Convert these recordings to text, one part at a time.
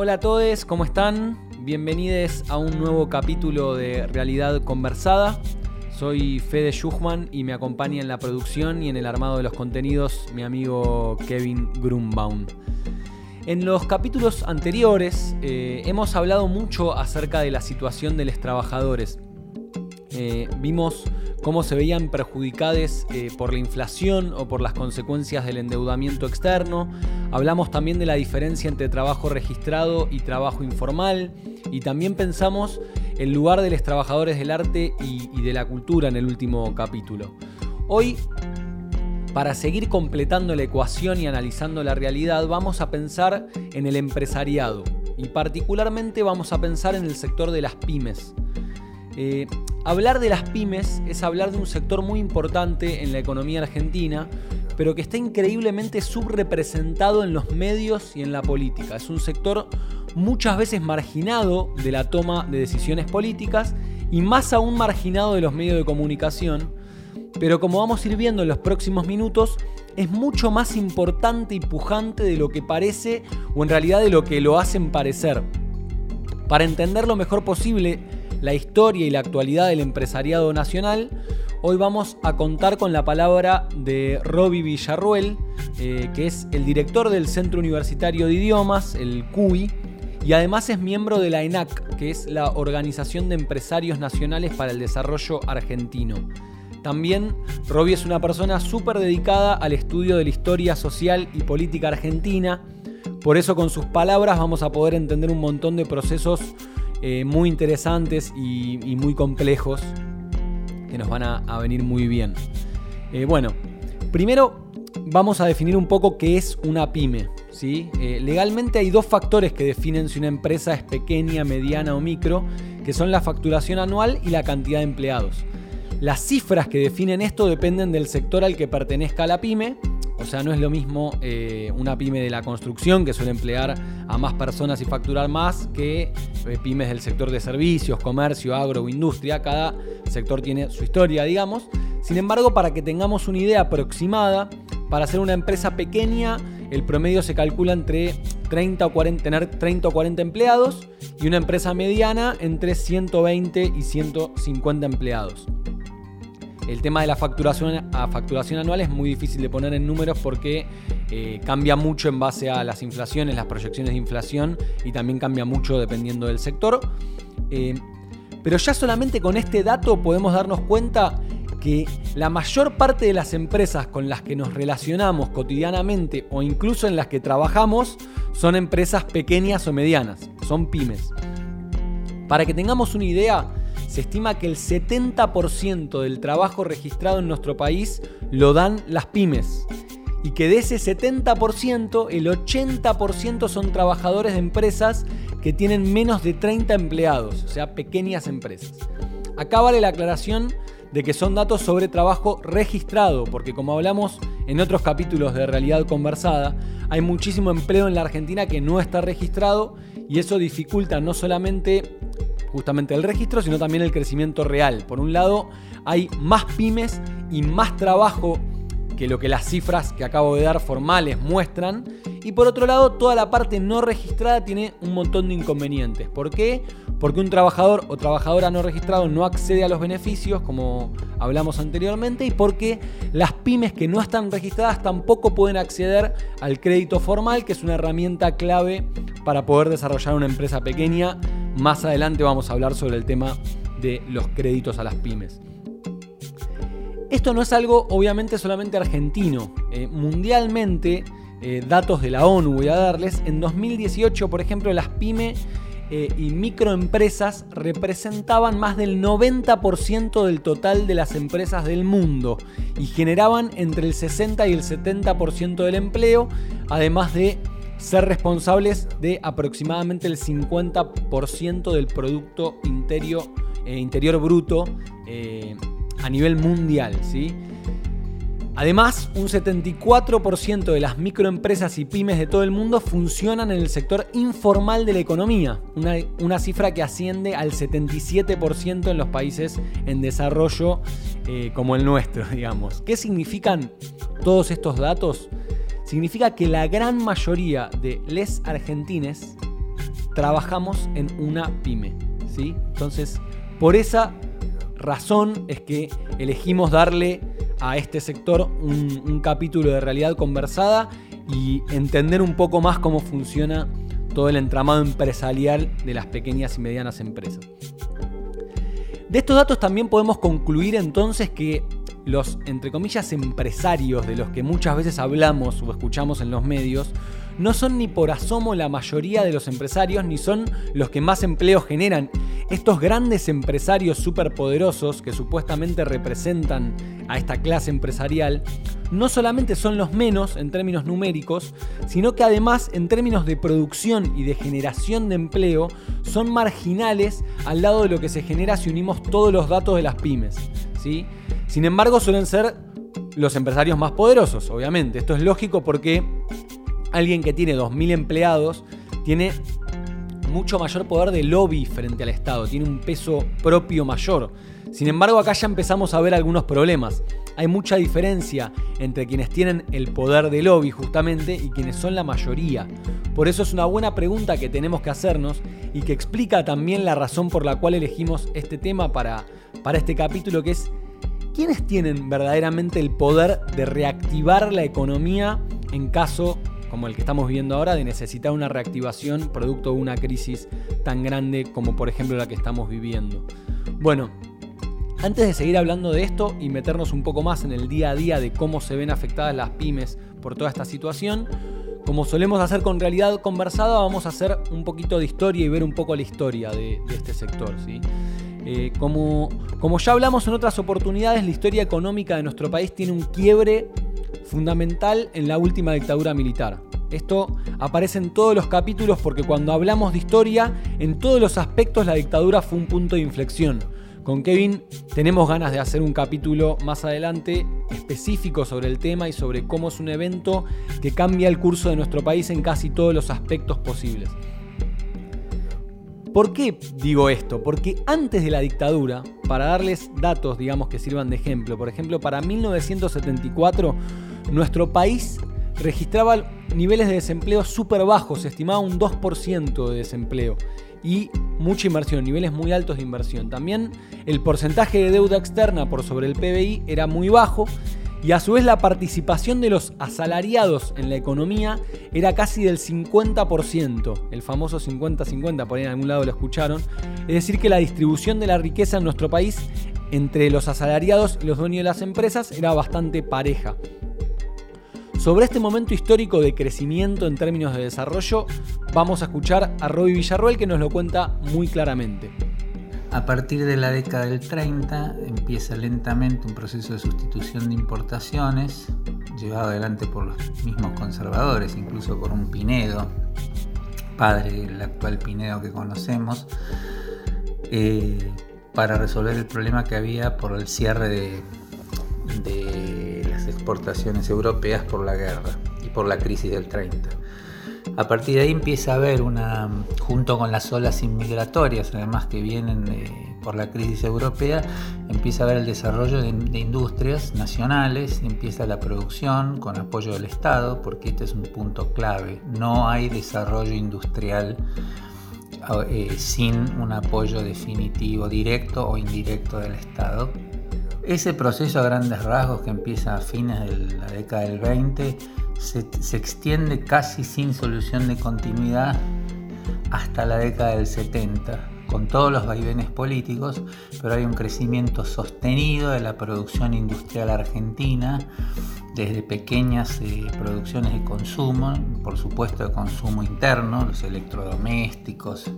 Hola a todos, ¿cómo están? Bienvenidos a un nuevo capítulo de Realidad Conversada. Soy Fede Schuchman y me acompaña en la producción y en el armado de los contenidos mi amigo Kevin Grunbaum. En los capítulos anteriores eh, hemos hablado mucho acerca de la situación de los trabajadores. Eh, vimos cómo se veían perjudicados eh, por la inflación o por las consecuencias del endeudamiento externo. Hablamos también de la diferencia entre trabajo registrado y trabajo informal. Y también pensamos el lugar de los trabajadores del arte y de la cultura en el último capítulo. Hoy para seguir completando la ecuación y analizando la realidad, vamos a pensar en el empresariado y particularmente vamos a pensar en el sector de las pymes. Eh, hablar de las pymes es hablar de un sector muy importante en la economía argentina, pero que está increíblemente subrepresentado en los medios y en la política. Es un sector muchas veces marginado de la toma de decisiones políticas y más aún marginado de los medios de comunicación, pero como vamos a ir viendo en los próximos minutos, es mucho más importante y pujante de lo que parece o en realidad de lo que lo hacen parecer. Para entender lo mejor posible la historia y la actualidad del empresariado nacional, hoy vamos a contar con la palabra de Roby Villarruel, eh, que es el director del Centro Universitario de Idiomas, el CUI, y además es miembro de la ENAC, que es la Organización de Empresarios Nacionales para el Desarrollo Argentino. También Roby es una persona súper dedicada al estudio de la historia social y política argentina. Por eso con sus palabras vamos a poder entender un montón de procesos eh, muy interesantes y, muy complejos que nos van a, venir muy bien. Eh, bueno, primero vamos a definir un poco qué es una pyme. ¿sí? Eh, legalmente hay dos factores que definen si una empresa es pequeña, mediana o micro, que son la facturación anual y la cantidad de empleados. Las cifras que definen esto dependen del sector al que pertenezca la pyme. O sea, no es lo mismo eh, una pyme de la construcción que suele emplear a más personas y facturar más que eh, pymes del sector de servicios, comercio, agro industria. Cada sector tiene su historia, digamos. Sin embargo, para que tengamos una idea aproximada, para ser una empresa pequeña, el promedio se calcula entre 30 o 40, tener 30 o 40 empleados y una empresa mediana entre 120 y 150 empleados. El tema de la facturación, a facturación anual es muy difícil de poner en números porque eh, cambia mucho en base a las inflaciones, las proyecciones de inflación y también cambia mucho dependiendo del sector. Eh, pero ya solamente con este dato podemos darnos cuenta que la mayor parte de las empresas con las que nos relacionamos cotidianamente o incluso en las que trabajamos son empresas pequeñas o medianas, son pymes. Para que tengamos una idea, se estima que el 70% del trabajo registrado en nuestro país lo dan las pymes. Y que de ese 70%, el 80% son trabajadores de empresas que tienen menos de 30 empleados, o sea, pequeñas empresas. Acá vale la aclaración de que son datos sobre trabajo registrado, porque como hablamos en otros capítulos de Realidad Conversada, hay muchísimo empleo en la Argentina que no está registrado y eso dificulta no solamente justamente el registro, sino también el crecimiento real. Por un lado, hay más pymes y más trabajo que lo que las cifras que acabo de dar formales muestran. Y por otro lado, toda la parte no registrada tiene un montón de inconvenientes. ¿Por qué? Porque un trabajador o trabajadora no registrado no accede a los beneficios, como hablamos anteriormente, y porque las pymes que no están registradas tampoco pueden acceder al crédito formal, que es una herramienta clave para poder desarrollar una empresa pequeña más adelante vamos a hablar sobre el tema de los créditos a las pymes. Esto no es algo obviamente solamente argentino. Eh, mundialmente, eh, datos de la ONU voy a darles, en 2018 por ejemplo las pymes eh, y microempresas representaban más del 90% del total de las empresas del mundo y generaban entre el 60 y el 70% del empleo, además de ser responsables de aproximadamente el 50% del Producto Interior, Bruto a nivel mundial. ¿sí? Además, un 74% de las microempresas y pymes de todo el mundo funcionan en el sector informal de la economía, una, cifra que asciende al 77% en los países en desarrollo eh, como el nuestro, digamos. ¿Qué significan todos estos datos? significa que la gran mayoría de les argentines trabajamos en una pyme. ¿sí? Entonces, por esa razón es que elegimos darle a este sector un, capítulo de realidad conversada y entender un poco más cómo funciona todo el entramado empresarial de las pequeñas y medianas empresas. De estos datos también podemos concluir entonces que los, entre comillas, empresarios de los que muchas veces hablamos o escuchamos en los medios, no son ni por asomo la mayoría de los empresarios, ni son los que más empleo generan. Estos grandes empresarios superpoderosos que supuestamente representan a esta clase empresarial, no solamente son los menos en términos numéricos, sino que además en términos de producción y de generación de empleo, son marginales al lado de lo que se genera si unimos todos los datos de las pymes. ¿sí? Sin embargo, suelen ser los empresarios más poderosos, obviamente. Esto es lógico porque alguien que tiene 2.000 empleados tiene mucho mayor poder de lobby frente al Estado, tiene un peso propio mayor. Sin embargo, acá ya empezamos a ver algunos problemas. Hay mucha diferencia entre quienes tienen el poder de lobby justamente y quienes son la mayoría. Por eso es una buena pregunta que tenemos que hacernos y que explica también la razón por la cual elegimos este tema para, para este capítulo, que es ¿quiénes tienen verdaderamente el poder de reactivar la economía en caso, como el que estamos viviendo ahora, de necesitar una reactivación producto de una crisis tan grande como por ejemplo la que estamos viviendo? Bueno, antes de seguir hablando de esto y meternos un poco más en el día a día de cómo se ven afectadas las pymes por toda esta situación, como solemos hacer con realidad conversada, vamos a hacer un poquito de historia y ver un poco la historia de, este sector. ¿sí? Eh, como, como ya hablamos en otras oportunidades, la historia económica de nuestro país tiene un quiebre fundamental en la última dictadura militar. Esto aparece en todos los capítulos porque cuando hablamos de historia, en todos los aspectos la dictadura fue un punto de inflexión. Con Kevin tenemos ganas de hacer un capítulo más adelante específico sobre el tema y sobre cómo es un evento que cambia el curso de nuestro país en casi todos los aspectos posibles. ¿Por qué digo esto? Porque antes de la dictadura, para darles datos, digamos, que sirvan de ejemplo, por ejemplo, para 1974, nuestro país registraba niveles de desempleo súper bajos, se estimaba un 2% de desempleo y mucha inversión, niveles muy altos de inversión. También el porcentaje de deuda externa por sobre el PBI era muy bajo y a su vez la participación de los asalariados en la economía era casi del 50%, el famoso 50-50, por ahí en algún lado lo escucharon, es decir que la distribución de la riqueza en nuestro país entre los asalariados y los dueños de las empresas era bastante pareja. Sobre este momento histórico de crecimiento en términos de desarrollo, vamos a escuchar a Roby Villarroel que nos lo cuenta muy claramente. A partir de la década del 30 empieza lentamente un proceso de sustitución de importaciones, llevado adelante por los mismos conservadores, incluso por un Pinedo, padre del actual Pinedo que conocemos, eh, para resolver el problema que había por el cierre de, de las exportaciones europeas por la guerra y por la crisis del 30. A partir de ahí empieza a haber una, junto con las olas inmigratorias, además que vienen por la crisis europea, empieza a haber el desarrollo de, industrias nacionales, empieza la producción con apoyo del Estado, porque este es un punto clave. No hay desarrollo industrial eh, sin un apoyo definitivo, directo o indirecto del Estado. Ese proceso a grandes rasgos que empieza a fines de la década del 20 se, extiende casi sin solución de continuidad hasta la década del 70, con todos los vaivenes políticos, pero hay un crecimiento sostenido de la producción industrial argentina, desde pequeñas eh, producciones de consumo, por supuesto de consumo interno, los electrodomésticos,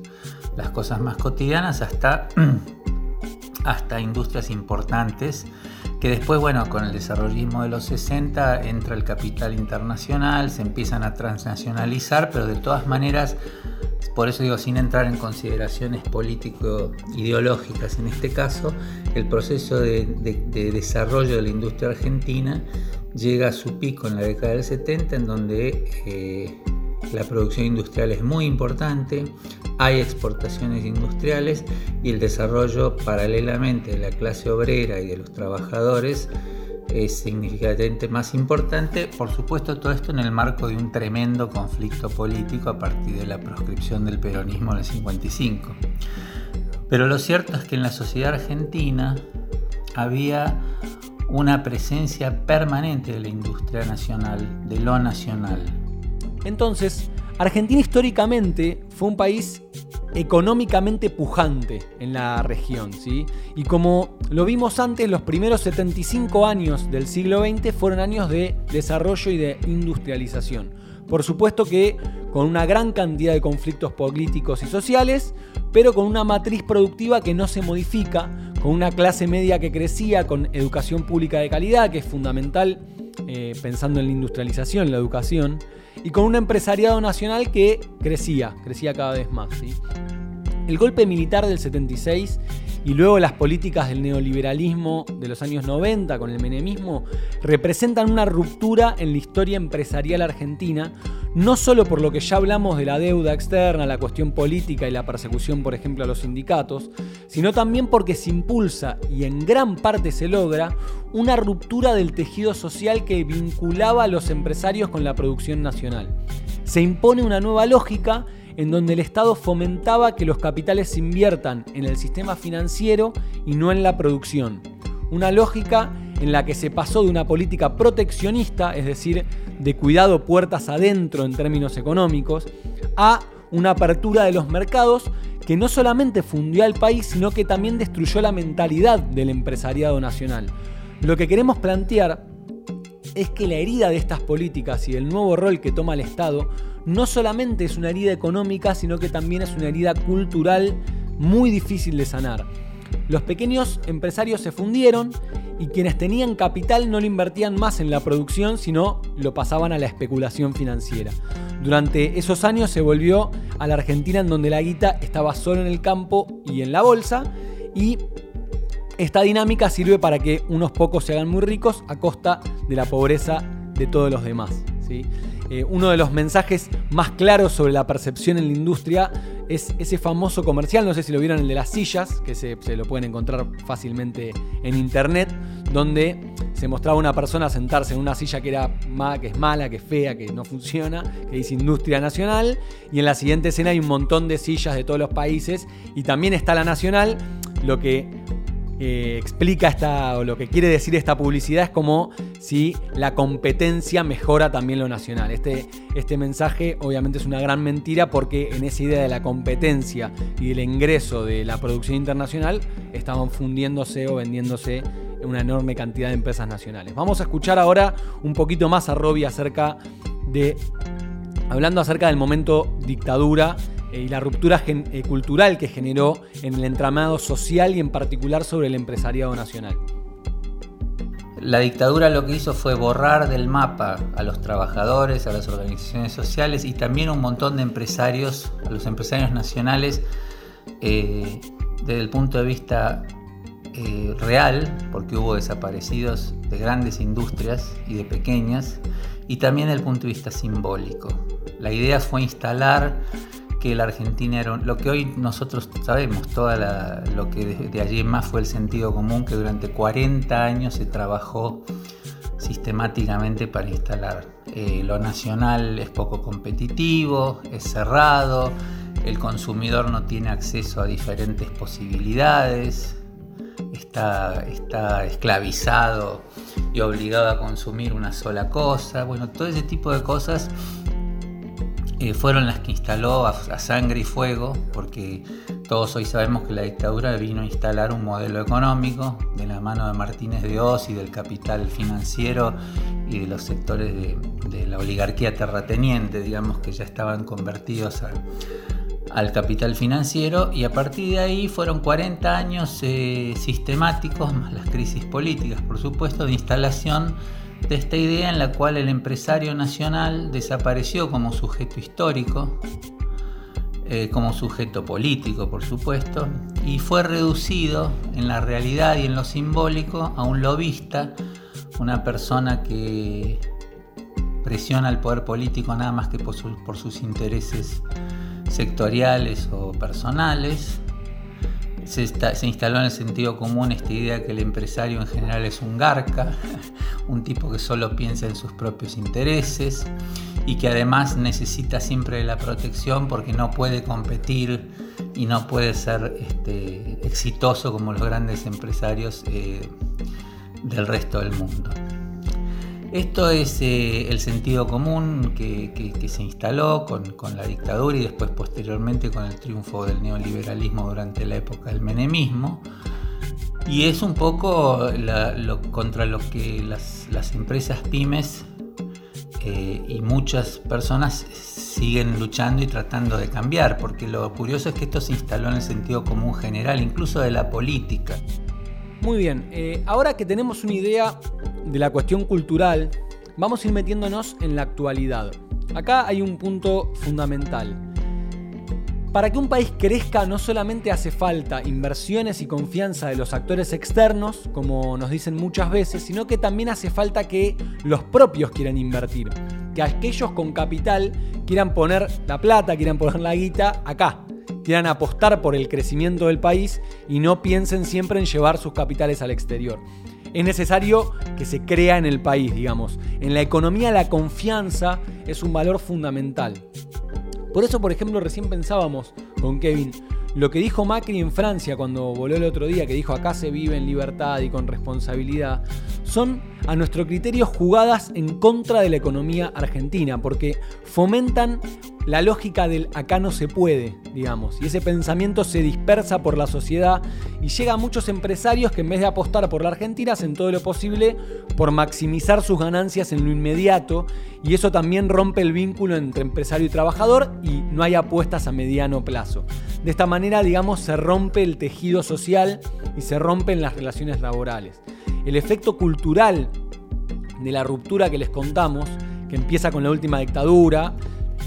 las cosas más cotidianas, hasta, hasta industrias importantes que después, bueno, con el desarrollismo de los 60 entra el capital internacional, se empiezan a transnacionalizar, pero de todas maneras, por eso digo, sin entrar en consideraciones político-ideológicas en este caso, el proceso de, desarrollo de la industria argentina llega a su pico en la década del 70, en donde eh, la producción industrial es muy importante, hay exportaciones industriales y el desarrollo paralelamente de la clase obrera y de los trabajadores es significativamente más importante. Por supuesto, todo esto en el marco de un tremendo conflicto político a partir de la proscripción del peronismo en el 55. Pero lo cierto es que en la sociedad argentina había una presencia permanente de la industria nacional, de lo nacional. Entonces, Argentina históricamente fue un país económicamente pujante en la región, ¿sí? Y como lo vimos antes, los primeros 75 años del siglo XX fueron años de desarrollo y de industrialización. Por supuesto que con una gran cantidad de conflictos políticos y sociales, pero con una matriz productiva que no se modifica, con una clase media que crecía, con educación pública de calidad, que es fundamental eh, pensando en la industrialización, la educación, y con un empresariado nacional que crecía, crecía cada vez más. El golpe militar del 76 y luego las políticas del neoliberalismo de los años 90 con el menemismo representan una ruptura en la historia empresarial argentina, no solo por lo que ya hablamos de la deuda externa, la cuestión política y la persecución, por ejemplo, a los sindicatos, sino también porque se impulsa y en gran parte se logra una ruptura del tejido social que vinculaba a los empresarios con la producción nacional. Se impone una nueva lógica en donde el Estado fomentaba que los capitales se inviertan en el sistema financiero y no en la producción. Una lógica en la que se pasó de una política proteccionista, es decir, de cuidado puertas adentro en términos económicos, a una apertura de los mercados que no solamente fundió al país, sino que también destruyó la mentalidad del empresariado nacional. Lo que queremos plantear es que la herida de estas políticas y del nuevo rol que toma el Estado no solamente es una herida económica, sino que también es una herida cultural muy difícil de sanar. Los pequeños empresarios se fundieron y quienes tenían capital no lo invertían más en la producción, sino lo pasaban a la especulación financiera. Durante esos años se volvió a la Argentina en donde la guita estaba solo en el campo y en la bolsa y esta dinámica sirve para que unos pocos se hagan muy ricos a costa de la pobreza de todos los demás. ¿sí? Eh, uno de los mensajes más claros sobre la percepción en la industria es ese famoso comercial, no sé si lo vieron, el de las sillas, que se, lo pueden encontrar fácilmente en internet, donde se mostraba una persona sentarse en una silla que, era que es mala, que es fea, que no funciona, que dice industria nacional, y en la siguiente escena hay un montón de sillas de todos los países, y también está la nacional, lo que eh, explica esta, o lo que quiere decir esta publicidad es como si la competencia mejora también lo nacional. Este, este mensaje obviamente es una gran mentira porque en esa idea de la competencia y del ingreso de la producción internacional estaban fundiéndose o vendiéndose una enorme cantidad de empresas nacionales. Vamos a escuchar ahora un poquito más a Robbie acerca de, hablando acerca del momento dictadura y la ruptura eh, cultural que generó en el entramado social y en particular sobre el empresariado nacional. La dictadura lo que hizo fue borrar del mapa a los trabajadores, a las organizaciones sociales y también un montón de empresarios, a los empresarios nacionales, eh, desde el punto de vista eh, real, porque hubo desaparecidos de grandes industrias y de pequeñas, y también desde el punto de vista simbólico. La idea fue instalar que la Argentina era lo que hoy nosotros sabemos, toda lo que de, allí más fue el sentido común, que durante 40 años se trabajó sistemáticamente para instalar. Eh, lo nacional es poco competitivo, es cerrado, el consumidor no tiene acceso a diferentes posibilidades, está, está esclavizado y obligado a consumir una sola cosa. Bueno, todo ese tipo de cosas eh, fueron las que instaló a, sangre y fuego, porque todos hoy sabemos que la dictadura vino a instalar un modelo económico de la mano de Martínez de Oz y del capital financiero y de los sectores de, la oligarquía terrateniente, digamos que ya estaban convertidos al capital financiero y a partir de ahí fueron 40 años eh, sistemáticos, más las crisis políticas por supuesto, de instalación de esta idea en la cual el empresario nacional desapareció como sujeto histórico, eh, como sujeto político, por supuesto, y fue reducido en la realidad y en lo simbólico a un lobista, una persona que presiona al poder político nada más que por, sus intereses sectoriales o personales, se, instaló en el sentido común esta idea que el empresario en general es un garca, un tipo que solo piensa en sus propios intereses y que además necesita siempre la protección porque no puede competir y no puede ser este, exitoso como los grandes empresarios eh, del resto del mundo. Esto es eh, el sentido común que, se instaló con, la dictadura y después posteriormente con el triunfo del neoliberalismo durante la época del menemismo. Y es un poco contra lo que las, empresas pymes eh, y muchas personas siguen luchando y tratando de cambiar, porque lo curioso es que esto se instaló en el sentido común general, incluso de la política. Muy bien, eh, ahora que tenemos una idea de la cuestión cultural, vamos a ir metiéndonos en la actualidad. Acá hay un punto fundamental. Para que un país crezca no solamente hace falta inversiones y confianza de los actores externos, como nos dicen muchas veces, sino que también hace falta que los propios quieran invertir, que aquellos con capital quieran poner la plata, quieran poner la guita acá, quieran apostar por el crecimiento del país y no piensen siempre en llevar sus capitales al exterior es necesario que se crea en el país, digamos. En la economía la confianza es un valor fundamental. Por eso, por ejemplo, recién pensábamos con Kevin, lo que dijo Macri en Francia cuando voló el otro día, que dijo acá se vive en libertad y con responsabilidad, son a nuestro criterio jugadas en contra de la economía argentina, porque fomentan la lógica del acá no se puede, digamos, y ese pensamiento se dispersa por la sociedad y llega a muchos empresarios que en vez de apostar por la Argentina hacen todo lo posible por maximizar sus ganancias en lo inmediato y eso también rompe el vínculo entre empresario y trabajador y no hay apuestas a mediano plazo. De esta manera, digamos, se rompe el tejido social y se rompen las relaciones laborales. El efecto cultural de la ruptura que les contamos, que empieza con la última dictadura,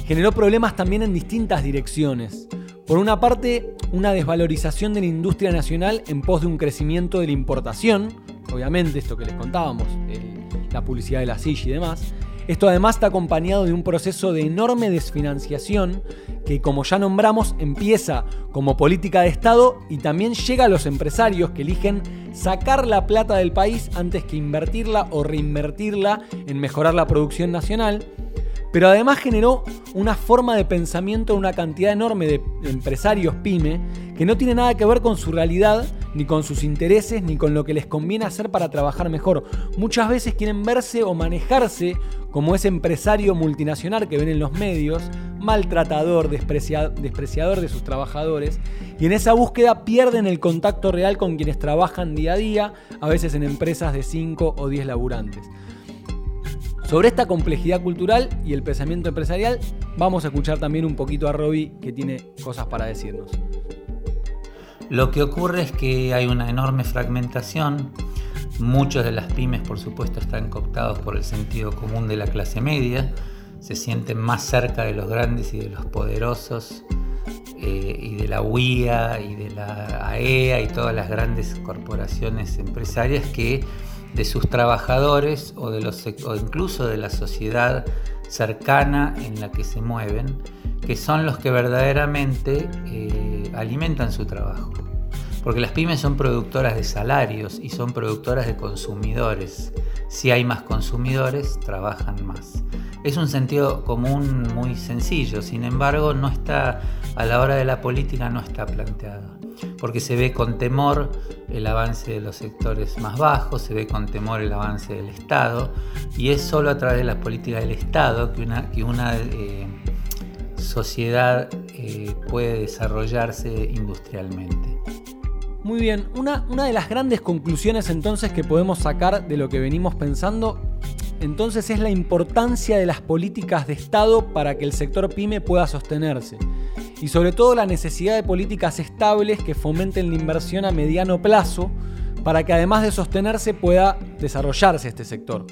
generó problemas también en distintas direcciones. Por una parte, una desvalorización de la industria nacional en pos de un crecimiento de la importación, obviamente esto que les contábamos, la publicidad de la silla y demás. Esto además está acompañado de un proceso de enorme desfinanciación que, como ya nombramos, empieza como política de Estado y también llega a los empresarios que eligen sacar la plata del país antes que invertirla o reinvertirla en mejorar la producción nacional. Pero además generó una forma de pensamiento de una cantidad enorme de empresarios pyme que no tiene nada que ver con su realidad, ni con sus intereses, ni con lo que les conviene hacer para trabajar mejor. Muchas veces quieren verse o manejarse como ese empresario multinacional que ven en los medios, maltratador, despreciador de sus trabajadores, y en esa búsqueda pierden el contacto real con quienes trabajan día a día, a veces en empresas de 5 o 10 laburantes. Sobre esta complejidad cultural y el pensamiento empresarial, vamos a escuchar también un poquito a Robbie que tiene cosas para decirnos. Lo que ocurre es que hay una enorme fragmentación. Muchos de las pymes, por supuesto, están cooptados por el sentido común de la clase media. Se sienten más cerca de los grandes y de los poderosos eh, y de la UIA y de la AEA e y todas las grandes corporaciones empresarias que de sus trabajadores o, de los, o incluso de la sociedad cercana en la que se mueven, que son los que verdaderamente eh, alimentan su trabajo. Porque las pymes son productoras de salarios y son productoras de consumidores. Si hay más consumidores, trabajan más. Es un sentido común muy sencillo, sin embargo, no está a la hora de la política no está planteado porque se ve con temor el avance de los sectores más bajos, se ve con temor el avance del Estado, y es solo a través de las políticas del Estado que una, eh, sociedad eh, puede desarrollarse industrialmente. Muy bien, una, de las grandes conclusiones entonces que podemos sacar de lo que venimos pensando entonces es la importancia de las políticas de Estado para que el sector pyme pueda sostenerse y sobre todo la necesidad de políticas estables que fomenten la inversión a mediano plazo para que además de sostenerse pueda desarrollarse este sector.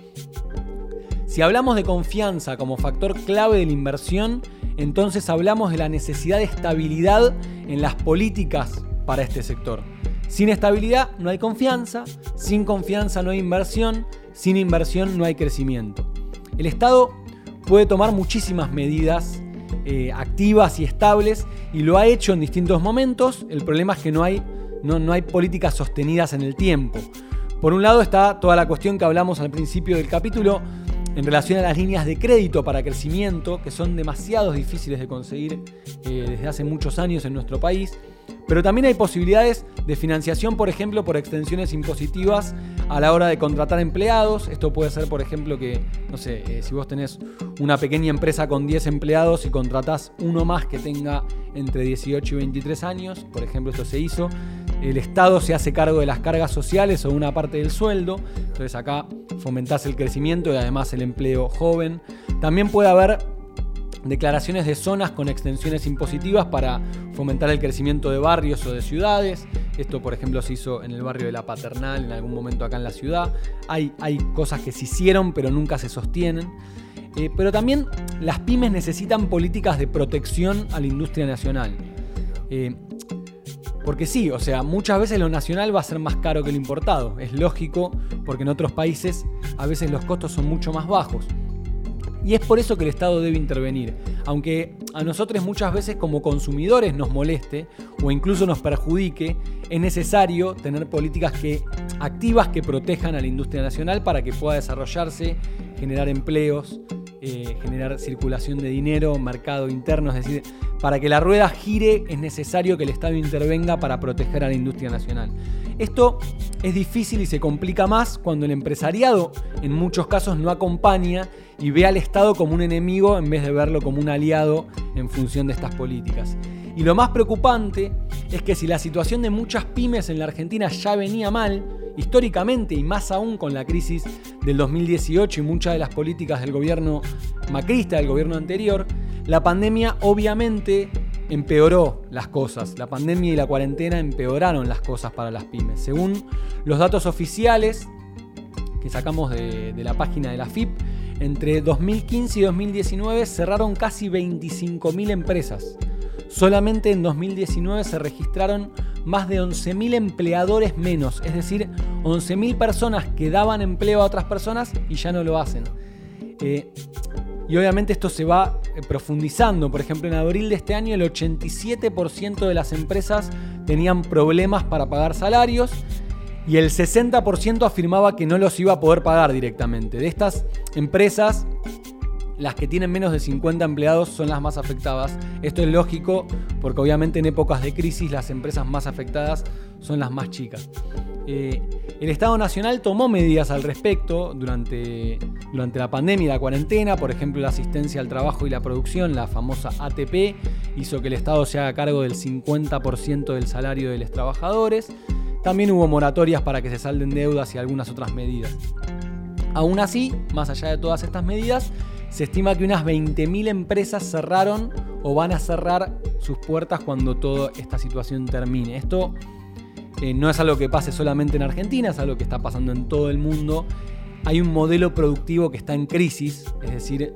Si hablamos de confianza como factor clave de la inversión, entonces hablamos de la necesidad de estabilidad en las políticas para este sector. Sin estabilidad no hay confianza, sin confianza no hay inversión, sin inversión no hay crecimiento. El Estado puede tomar muchísimas medidas eh, activas y estables y lo ha hecho en distintos momentos. El problema es que no hay no, no hay políticas sostenidas en el tiempo. Por un lado está toda la cuestión que hablamos al principio del capítulo en relación a las líneas de crédito para crecimiento, que son demasiado difíciles de conseguir eh, desde hace muchos años en nuestro país. Pero también hay posibilidades de financiación, por ejemplo, por extensiones impositivas a la hora de contratar empleados. Esto puede ser, por ejemplo, que, no sé, eh, si vos tenés una pequeña empresa con 10 empleados y contratás uno más que tenga entre 18 y 23 años, por ejemplo, esto se hizo, el Estado se hace cargo de las cargas sociales o una parte del sueldo. Entonces acá fomentás el crecimiento y además el empleo joven. También puede haber declaraciones de zonas con extensiones impositivas para fomentar el crecimiento de barrios o de ciudades. Esto, por ejemplo, se hizo en el barrio de La Paternal, en algún momento acá en la ciudad. Hay, hay cosas que se hicieron, pero nunca se sostienen. Eh, pero también las pymes necesitan políticas de protección a la industria nacional. Eh, porque sí, o sea, muchas veces lo nacional va a ser más caro que lo importado. Es lógico, porque en otros países a veces los costos son mucho más bajos. Y es por eso que el Estado debe intervenir. Aunque a nosotros muchas veces como consumidores nos moleste o incluso nos perjudique, es necesario tener políticas que, activas que protejan a la industria nacional para que pueda desarrollarse, generar empleos, eh, generar circulación de dinero, mercado interno, es decir, para que la rueda gire es necesario que el Estado intervenga para proteger a la industria nacional. Esto es difícil y se complica más cuando el empresariado en muchos casos no acompaña y ve al Estado como un enemigo en vez de verlo como un aliado en función de estas políticas. Y lo más preocupante es que si la situación de muchas pymes en la Argentina ya venía mal, históricamente y más aún con la crisis del 2018 y muchas de las políticas del gobierno macrista, del gobierno anterior, la pandemia obviamente empeoró las cosas. La pandemia y la cuarentena empeoraron las cosas para las pymes. Según los datos oficiales que sacamos de, la página de la FIP, entre 2015 y 2019 cerraron casi 25.000 empresas. Solamente en 2019 se registraron más de 11.000 empleadores menos, es decir, 11.000 personas que daban empleo a otras personas y ya no lo hacen. Eh, y obviamente esto se va eh, profundizando. Por ejemplo, en abril de este año el 87% de las empresas tenían problemas para pagar salarios y el 60% afirmaba que no los iba a poder pagar directamente. De estas empresas, las que tienen menos de 50 empleados son las más afectadas. Esto es lógico porque obviamente en épocas de crisis las empresas más afectadas son las más chicas. Eh, el Estado Nacional tomó medidas al respecto durante, durante la pandemia y la cuarentena, por ejemplo la asistencia al trabajo y la producción, la famosa ATP, hizo que el Estado se haga cargo del 50% del salario de los trabajadores. También hubo moratorias para que se salden deudas y algunas otras medidas. Aún así, más allá de todas estas medidas, se estima que unas 20.000 empresas cerraron o van a cerrar sus puertas cuando toda esta situación termine. Esto eh, no es algo que pase solamente en Argentina, es algo que está pasando en todo el mundo. Hay un modelo productivo que está en crisis, es decir,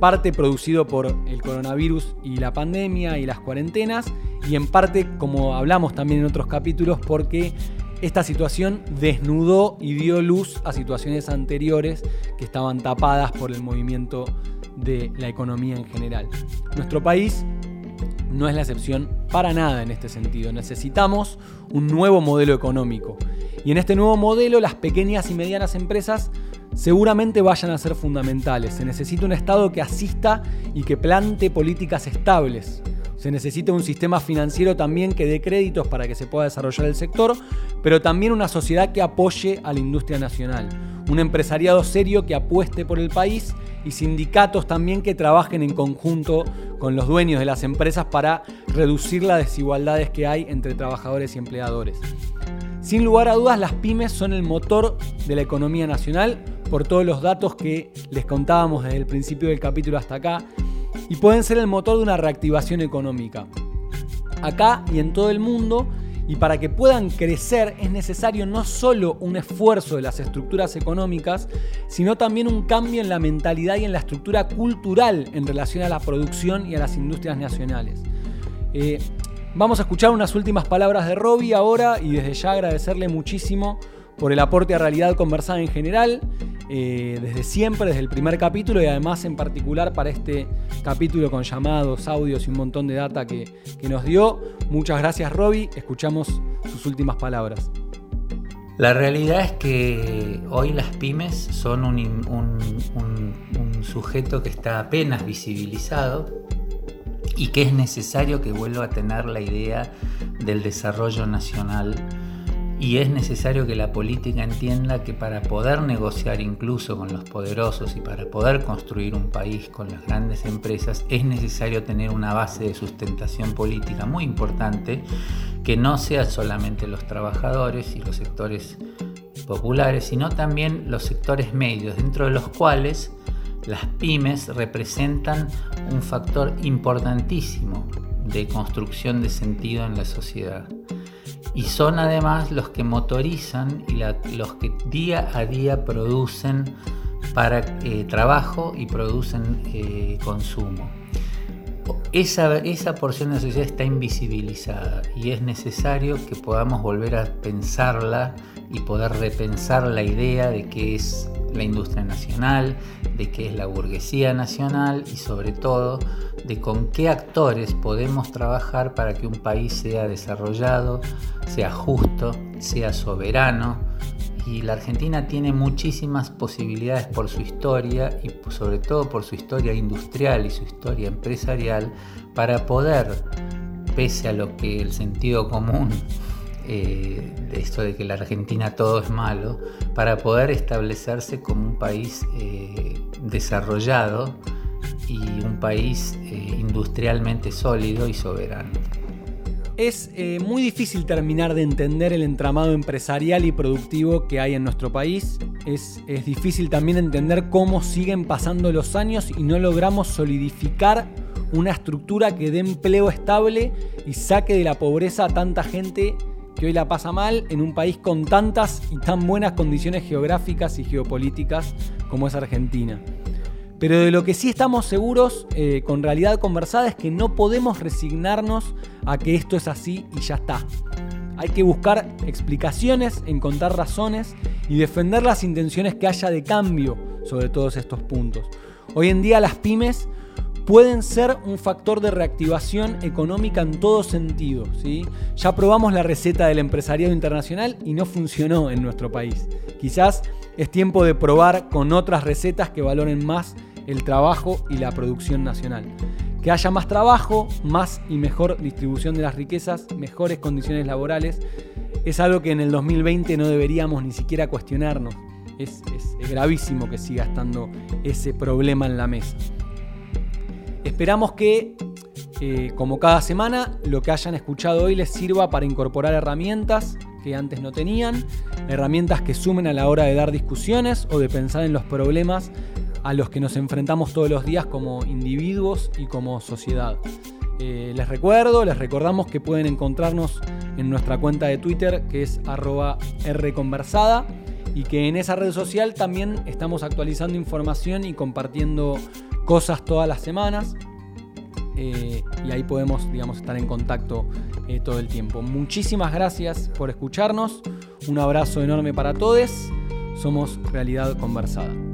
parte producido por el coronavirus y la pandemia y las cuarentenas, y en parte, como hablamos también en otros capítulos, porque esta situación desnudó y dio luz a situaciones anteriores que estaban tapadas por el movimiento de la economía en general. Nuestro país no es la excepción para nada en este sentido. Necesitamos un nuevo modelo económico. Y en este nuevo modelo las pequeñas y medianas empresas seguramente vayan a ser fundamentales. Se necesita un Estado que asista y que plante políticas estables. Se necesita un sistema financiero también que dé créditos para que se pueda desarrollar el sector, pero también una sociedad que apoye a la industria nacional. Un empresariado serio que apueste por el país y sindicatos también que trabajen en conjunto con los dueños de las empresas para reducir las desigualdades que hay entre trabajadores y empleadores. Sin lugar a dudas, las pymes son el motor de la economía nacional por todos los datos que les contábamos desde el principio del capítulo hasta acá y pueden ser el motor de una reactivación económica. Acá y en todo el mundo, y para que puedan crecer es necesario no solo un esfuerzo de las estructuras económicas, sino también un cambio en la mentalidad y en la estructura cultural en relación a la producción y a las industrias nacionales. Eh, vamos a escuchar unas últimas palabras de Robbie ahora y desde ya agradecerle muchísimo por el aporte a realidad conversada en general eh, desde siempre, desde el primer capítulo y además en particular para este capítulo con llamados, audios y un montón de data que, nos dio. Muchas gracias Robbie, escuchamos sus últimas palabras. La realidad es que hoy las pymes son un, sujeto que está apenas visibilizado y que es necesario que vuelva a tener la idea del desarrollo nacional y es necesario que la política entienda que para poder negociar incluso con los poderosos y para poder construir un país con las grandes empresas es necesario tener una base de sustentación política muy importante que no sea solamente los trabajadores y los sectores populares, sino también los sectores medios, dentro de los cuales las pymes representan un factor importantísimo de construcción de sentido en la sociedad y son además los que motorizan y los que día a día producen para eh, trabajo y producen eh, consumo. Esa, esa porción de la sociedad está invisibilizada y es necesario que podamos volver a pensarla y poder repensar la idea de qué es la industria nacional, de qué es la burguesía nacional y sobre todo de con qué actores podemos trabajar para que un país sea desarrollado, sea justo, sea soberano. Y la Argentina tiene muchísimas posibilidades por su historia y sobre todo por su historia industrial y su historia empresarial para poder, pese a lo que el sentido común eh, esto de que la Argentina todo es malo, para poder establecerse como un país eh, desarrollado y un país eh, industrialmente sólido y soberano. Es muy difícil terminar de entender el entramado empresarial y productivo que hay en nuestro país. Es, es difícil también entender cómo siguen pasando los años y no logramos solidificar una estructura que dé empleo estable y saque de la pobreza a tanta gente que hoy la pasa mal en un país con tantas y tan buenas condiciones geográficas y geopolíticas como es Argentina. Pero de lo que sí estamos seguros eh, con realidad conversada es que no podemos resignarnos a que esto es así y ya está. Hay que buscar explicaciones, encontrar razones y defender las intenciones que haya de cambio sobre todos estos puntos. Hoy en día las pymes pueden ser un factor de reactivación económica en todo sentido. ¿sí? Ya probamos la receta del empresariado internacional y no funcionó en nuestro país. Quizás es tiempo de probar con otras recetas que valoren más el trabajo y la producción nacional. Que haya más trabajo, más y mejor distribución de las riquezas, mejores condiciones laborales, es algo que en el 2020 no deberíamos ni siquiera cuestionarnos. Es, es gravísimo que siga estando ese problema en la mesa. Esperamos que, eh, como cada semana, lo que hayan escuchado hoy les sirva para incorporar herramientas que antes no tenían, herramientas que sumen a la hora de dar discusiones o de pensar en los problemas a los que nos enfrentamos todos los días como individuos y como sociedad. Eh, les recuerdo, les recordamos que pueden encontrarnos en nuestra cuenta de Twitter que es arroba rconversada y que en esa red social también estamos actualizando información y compartiendo cosas todas las semanas. Eh, y ahí podemos, digamos, estar en contacto eh, todo el tiempo. Muchísimas gracias por escucharnos. Un abrazo enorme para todos. Somos Realidad Conversada.